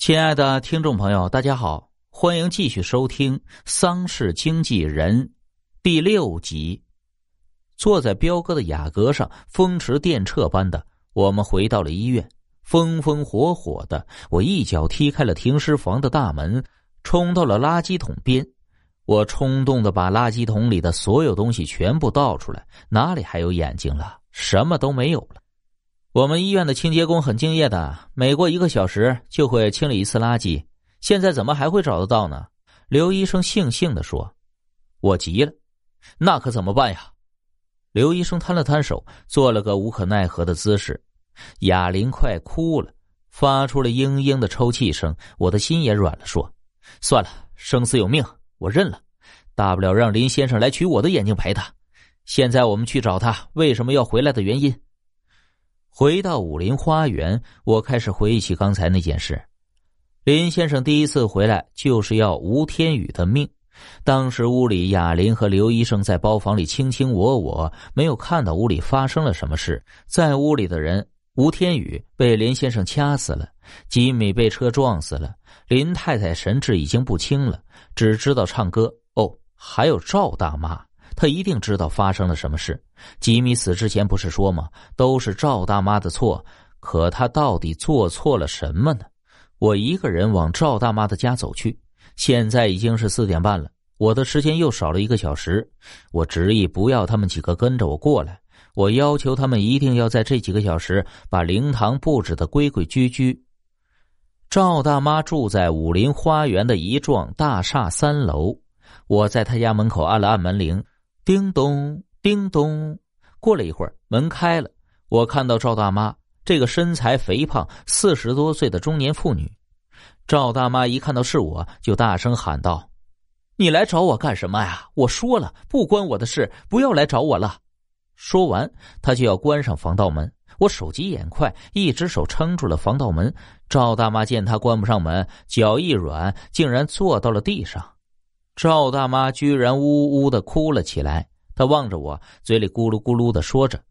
亲爱的听众朋友，大家好，欢迎继续收听《丧事经纪人》第六集。坐在彪哥的雅阁上，风驰电掣般的，我们回到了医院。风风火火的，我一脚踢开了停尸房的大门，冲到了垃圾桶边。我冲动的把垃圾桶里的所有东西全部倒出来，哪里还有眼睛了？什么都没有了。我们医院的清洁工很敬业的，每过一个小时就会清理一次垃圾。现在怎么还会找得到呢？刘医生悻悻的说：“我急了，那可怎么办呀？”刘医生摊了摊手，做了个无可奈何的姿势。哑铃快哭了，发出了嘤嘤的抽泣声。我的心也软了，说：“算了，生死有命，我认了。大不了让林先生来取我的眼睛赔他。现在我们去找他为什么要回来的原因。”回到武林花园，我开始回忆起刚才那件事。林先生第一次回来就是要吴天宇的命。当时屋里哑铃和刘医生在包房里卿卿我我，没有看到屋里发生了什么事。在屋里的人，吴天宇被林先生掐死了，吉米被车撞死了，林太太神志已经不清了，只知道唱歌。哦，还有赵大妈。他一定知道发生了什么事。吉米死之前不是说吗？都是赵大妈的错。可他到底做错了什么呢？我一个人往赵大妈的家走去。现在已经是四点半了，我的时间又少了一个小时。我执意不要他们几个跟着我过来。我要求他们一定要在这几个小时把灵堂布置的规规矩矩。赵大妈住在武林花园的一幢大厦三楼。我在他家门口按了按门铃。叮咚，叮咚。过了一会儿，门开了，我看到赵大妈这个身材肥胖、四十多岁的中年妇女。赵大妈一看到是我，就大声喊道：“你来找我干什么呀？我说了，不关我的事，不要来找我了。”说完，她就要关上防盗门。我手疾眼快，一只手撑住了防盗门。赵大妈见她关不上门，脚一软，竟然坐到了地上。赵大妈居然呜呜的哭了起来，她望着我，嘴里咕噜咕噜的说着：“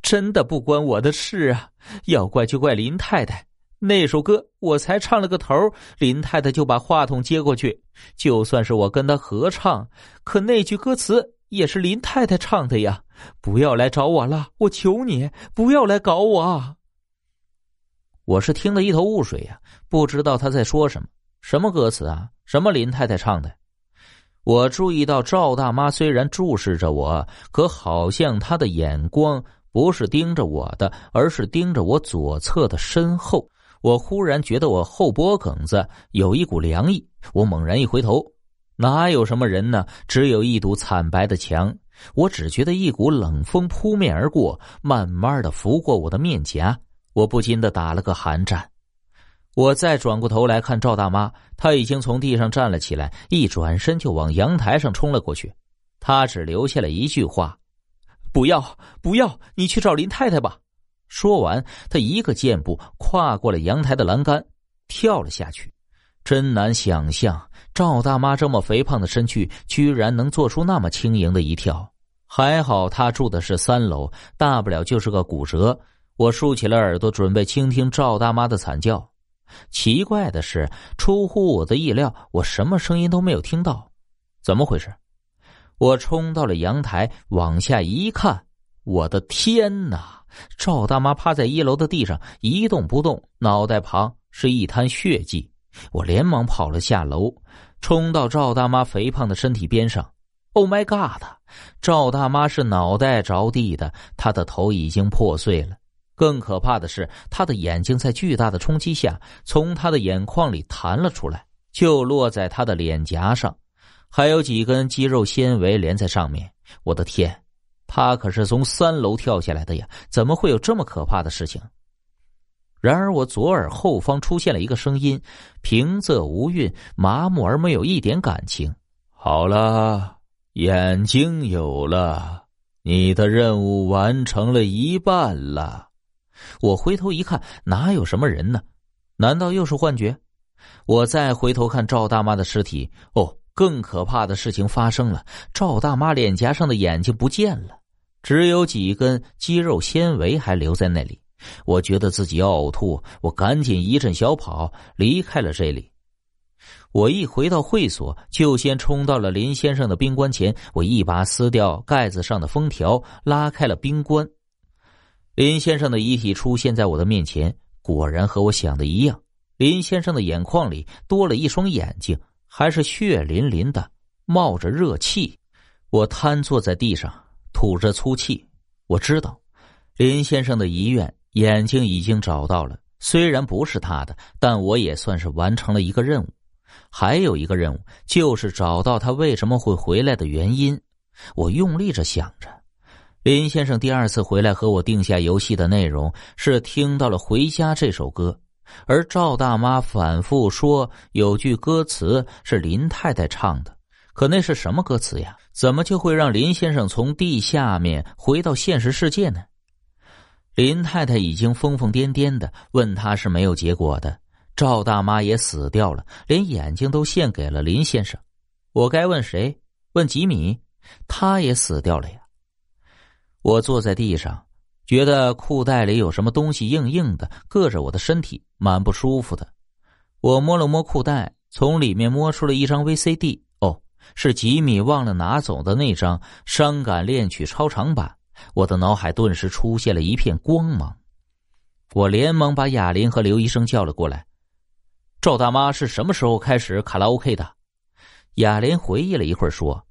真的不关我的事啊，要怪就怪林太太。那首歌我才唱了个头，林太太就把话筒接过去。就算是我跟她合唱，可那句歌词也是林太太唱的呀！不要来找我了，我求你不要来搞我。”我是听得一头雾水呀，不知道他在说什么，什么歌词啊？什么林太太唱的？我注意到赵大妈虽然注视着我，可好像她的眼光不是盯着我的，而是盯着我左侧的身后。我忽然觉得我后脖梗子有一股凉意，我猛然一回头，哪有什么人呢？只有一堵惨白的墙。我只觉得一股冷风扑面而过，慢慢的拂过我的面颊，我不禁的打了个寒战。我再转过头来看赵大妈，她已经从地上站了起来，一转身就往阳台上冲了过去。她只留下了一句话：“不要，不要，你去找林太太吧。”说完，她一个箭步跨过了阳台的栏杆，跳了下去。真难想象，赵大妈这么肥胖的身躯，居然能做出那么轻盈的一跳。还好她住的是三楼，大不了就是个骨折。我竖起了耳朵，准备倾听赵大妈的惨叫。奇怪的是，出乎我的意料，我什么声音都没有听到。怎么回事？我冲到了阳台，往下一看，我的天哪！赵大妈趴在一楼的地上一动不动，脑袋旁是一滩血迹。我连忙跑了下楼，冲到赵大妈肥胖的身体边上。Oh my god！赵大妈是脑袋着地的，她的头已经破碎了。更可怕的是，他的眼睛在巨大的冲击下，从他的眼眶里弹了出来，就落在他的脸颊上，还有几根肌肉纤维连在上面。我的天，他可是从三楼跳下来的呀！怎么会有这么可怕的事情？然而，我左耳后方出现了一个声音，平仄无韵，麻木而没有一点感情。好了，眼睛有了，你的任务完成了一半了。我回头一看，哪有什么人呢？难道又是幻觉？我再回头看赵大妈的尸体，哦，更可怕的事情发生了：赵大妈脸颊上的眼睛不见了，只有几根肌肉纤维还留在那里。我觉得自己要呕吐，我赶紧一阵小跑离开了这里。我一回到会所，就先冲到了林先生的冰棺前，我一把撕掉盖子上的封条，拉开了冰棺。林先生的遗体出现在我的面前，果然和我想的一样。林先生的眼眶里多了一双眼睛，还是血淋淋的，冒着热气。我瘫坐在地上，吐着粗气。我知道，林先生的遗愿眼睛已经找到了，虽然不是他的，但我也算是完成了一个任务。还有一个任务，就是找到他为什么会回来的原因。我用力着想着，林先生第二次回来和我定下游戏的内容是听到了《回家》这首歌。而赵大妈反复说有句歌词是林太太唱的，可那是什么歌词呀？怎么就会让林先生从地下面回到现实世界呢？林太太已经疯疯癫癫的问他是没有结果的，赵大妈也死掉了，连眼睛都献给了林先生。我该问谁？问吉米？他也死掉了呀。我坐在地上。觉得裤袋里有什么东西硬硬的，硌着我的身体，蛮不舒服的。我摸了摸裤袋，从里面摸出了一张 VCD。哦，是吉米忘了拿走的那张《伤感恋曲》超长版。我的脑海顿时出现了一片光芒。我连忙把哑铃和刘医生叫了过来。赵大妈是什么时候开始卡拉 OK 的？哑铃回忆了一会儿说。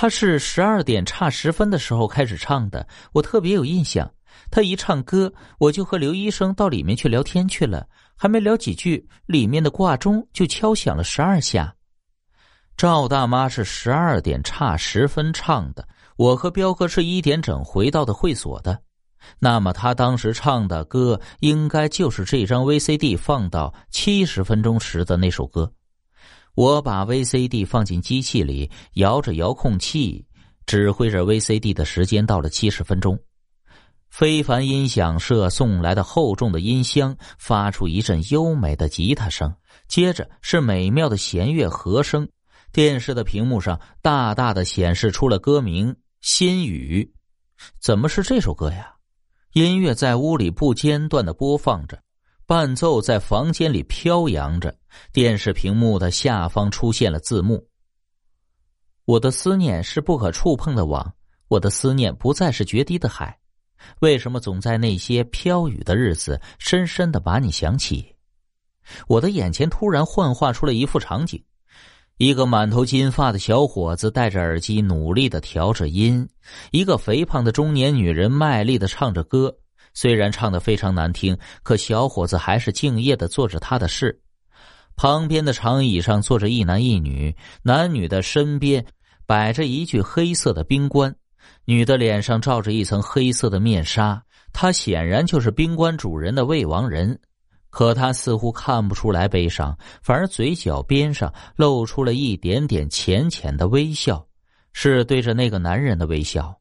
他是十二点差十分的时候开始唱的，我特别有印象。他一唱歌，我就和刘医生到里面去聊天去了，还没聊几句，里面的挂钟就敲响了十二下。赵大妈是十二点差十分唱的，我和彪哥是一点整回到的会所的。那么他当时唱的歌，应该就是这张 VCD 放到七十分钟时的那首歌。我把 VCD 放进机器里，摇着遥控器，指挥着 VCD 的时间到了七十分钟。非凡音响社送来的厚重的音箱发出一阵优美的吉他声，接着是美妙的弦乐和声。电视的屏幕上大大的显示出了歌名《心语》。怎么是这首歌呀？音乐在屋里不间断的播放着。伴奏在房间里飘扬着，电视屏幕的下方出现了字幕。我的思念是不可触碰的网，我的思念不再是决堤的海。为什么总在那些飘雨的日子，深深的把你想起？我的眼前突然幻化出了一幅场景：一个满头金发的小伙子戴着耳机，努力的调着音；一个肥胖的中年女人卖力的唱着歌。虽然唱的非常难听，可小伙子还是敬业的做着他的事。旁边的长椅上坐着一男一女，男女的身边摆着一具黑色的冰棺，女的脸上罩着一层黑色的面纱，她显然就是冰棺主人的未亡人。可她似乎看不出来悲伤，反而嘴角边上露出了一点点浅浅的微笑，是对着那个男人的微笑。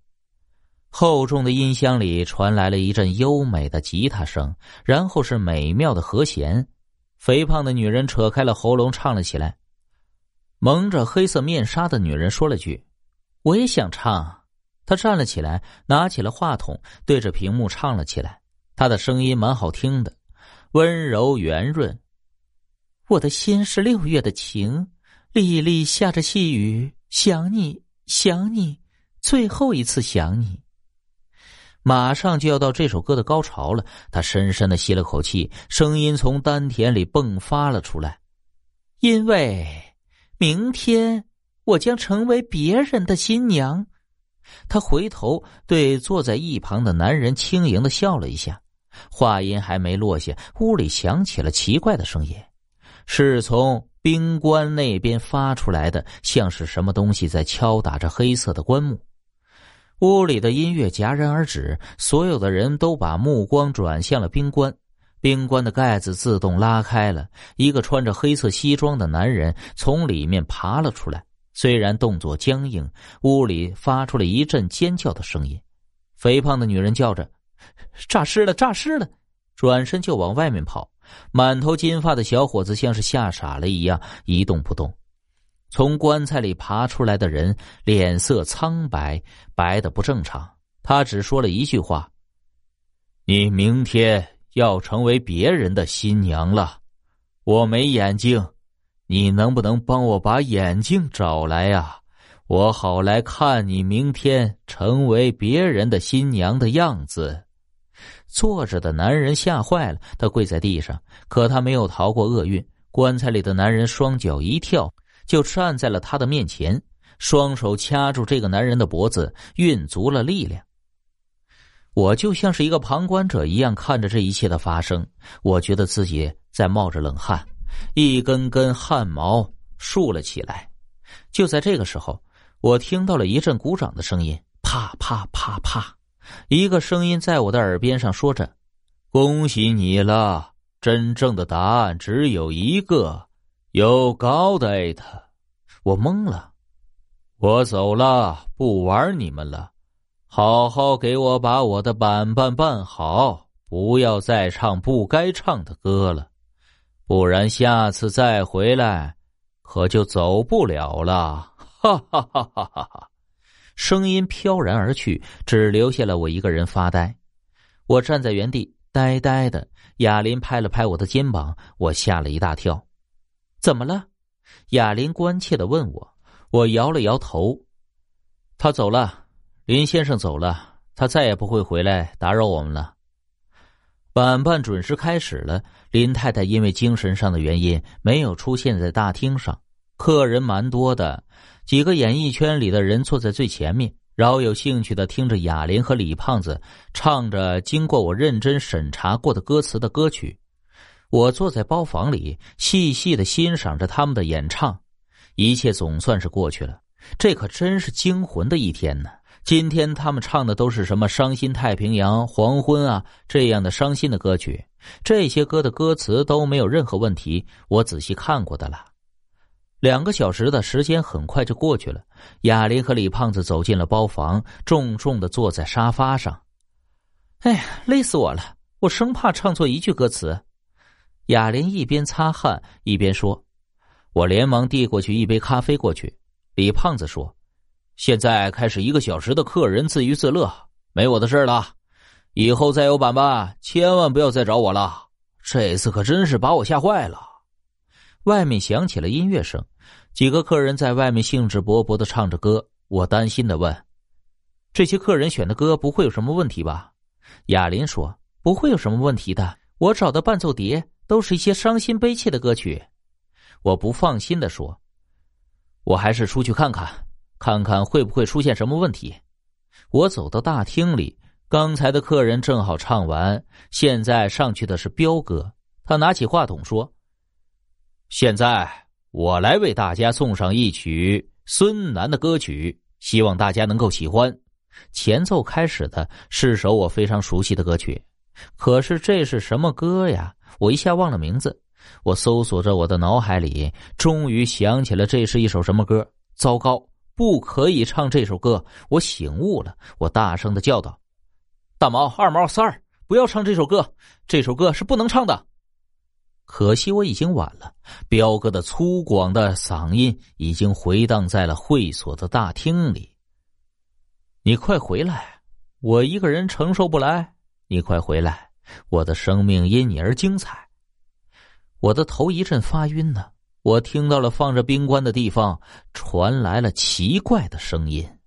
厚重的音箱里传来了一阵优美的吉他声，然后是美妙的和弦。肥胖的女人扯开了喉咙唱了起来。蒙着黑色面纱的女人说了句：“我也想唱。”她站了起来，拿起了话筒，对着屏幕唱了起来。她的声音蛮好听的，温柔圆润。我的心是六月的晴，沥沥下着细雨，想你，想你，最后一次想你。马上就要到这首歌的高潮了，他深深的吸了口气，声音从丹田里迸发了出来。因为明天我将成为别人的新娘。他回头对坐在一旁的男人轻盈的笑了一下，话音还没落下，屋里响起了奇怪的声音，是从冰棺那边发出来的，像是什么东西在敲打着黑色的棺木。屋里的音乐戛然而止，所有的人都把目光转向了冰棺。冰棺的盖子自动拉开了，一个穿着黑色西装的男人从里面爬了出来。虽然动作僵硬，屋里发出了一阵尖叫的声音。肥胖的女人叫着：“诈尸了，诈尸了！”转身就往外面跑。满头金发的小伙子像是吓傻了一样，一动不动。从棺材里爬出来的人脸色苍白，白的不正常。他只说了一句话：“你明天要成为别人的新娘了。我没眼睛，你能不能帮我把眼镜找来呀？我好来看你明天成为别人的新娘的样子。坐着的男人吓坏了，他跪在地上，可他没有逃过厄运。棺材里的男人双脚一跳，就站在了他的面前，双手掐住这个男人的脖子，运足了力量。我就像是一个旁观者一样看着这一切的发生，我觉得自己在冒着冷汗，一根根汗毛竖了起来。就在这个时候，我听到了一阵鼓掌的声音，啪啪啪啪。一个声音在我的耳边上说着：“恭喜你了，真正的答案只有一个，有高的艾特。”我懵了，我走了，不玩你们了，好好给我把我的板板办好，不要再唱不该唱的歌了，不然下次再回来，可就走不了了。哈哈哈哈哈哈！声音飘然而去，只留下了我一个人发呆。我站在原地，呆呆的。哑铃拍了拍我的肩膀，我吓了一大跳。怎么了？哑铃关切的问我。我摇了摇头。他走了，林先生走了，他再也不会回来打扰我们了。板板准时开始了。林太太因为精神上的原因没有出现在大厅上，客人蛮多的。几个演艺圈里的人坐在最前面，饶有兴趣的听着哑铃和李胖子唱着经过我认真审查过的歌词的歌曲。我坐在包房里，细细的欣赏着他们的演唱。一切总算是过去了，这可真是惊魂的一天呢。今天他们唱的都是什么“伤心太平洋”“黄昏”啊这样的伤心的歌曲，这些歌的歌词都没有任何问题，我仔细看过的了。两个小时的时间很快就过去了。哑铃和李胖子走进了包房，重重的坐在沙发上。哎呀，累死我了！我生怕唱错一句歌词。哑铃一边擦汗一边说：“我连忙递过去一杯咖啡过去。”李胖子说：“现在开始一个小时的客人自娱自乐，没我的事了。以后再有板板，千万不要再找我了。这次可真是把我吓坏了。”外面响起了音乐声，几个客人在外面兴致勃勃的唱着歌。我担心的问：“这些客人选的歌不会有什么问题吧？”哑铃说：“不会有什么问题的。我找的伴奏碟都是一些伤心悲切的歌曲。”我不放心的说：“我还是出去看看，看看会不会出现什么问题。”我走到大厅里，刚才的客人正好唱完，现在上去的是彪哥。他拿起话筒说。现在我来为大家送上一曲孙楠的歌曲，希望大家能够喜欢。前奏开始的是首我非常熟悉的歌曲，可是这是什么歌呀？我一下忘了名字。我搜索着我的脑海里，终于想起了这是一首什么歌。糟糕，不可以唱这首歌！我醒悟了，我大声的叫道：“大毛、二毛、三儿，不要唱这首歌！这首歌是不能唱的。”可惜我已经晚了，彪哥的粗犷的嗓音已经回荡在了会所的大厅里。你快回来，我一个人承受不来。你快回来，我的生命因你而精彩。我的头一阵发晕呢，我听到了放着冰棺的地方传来了奇怪的声音。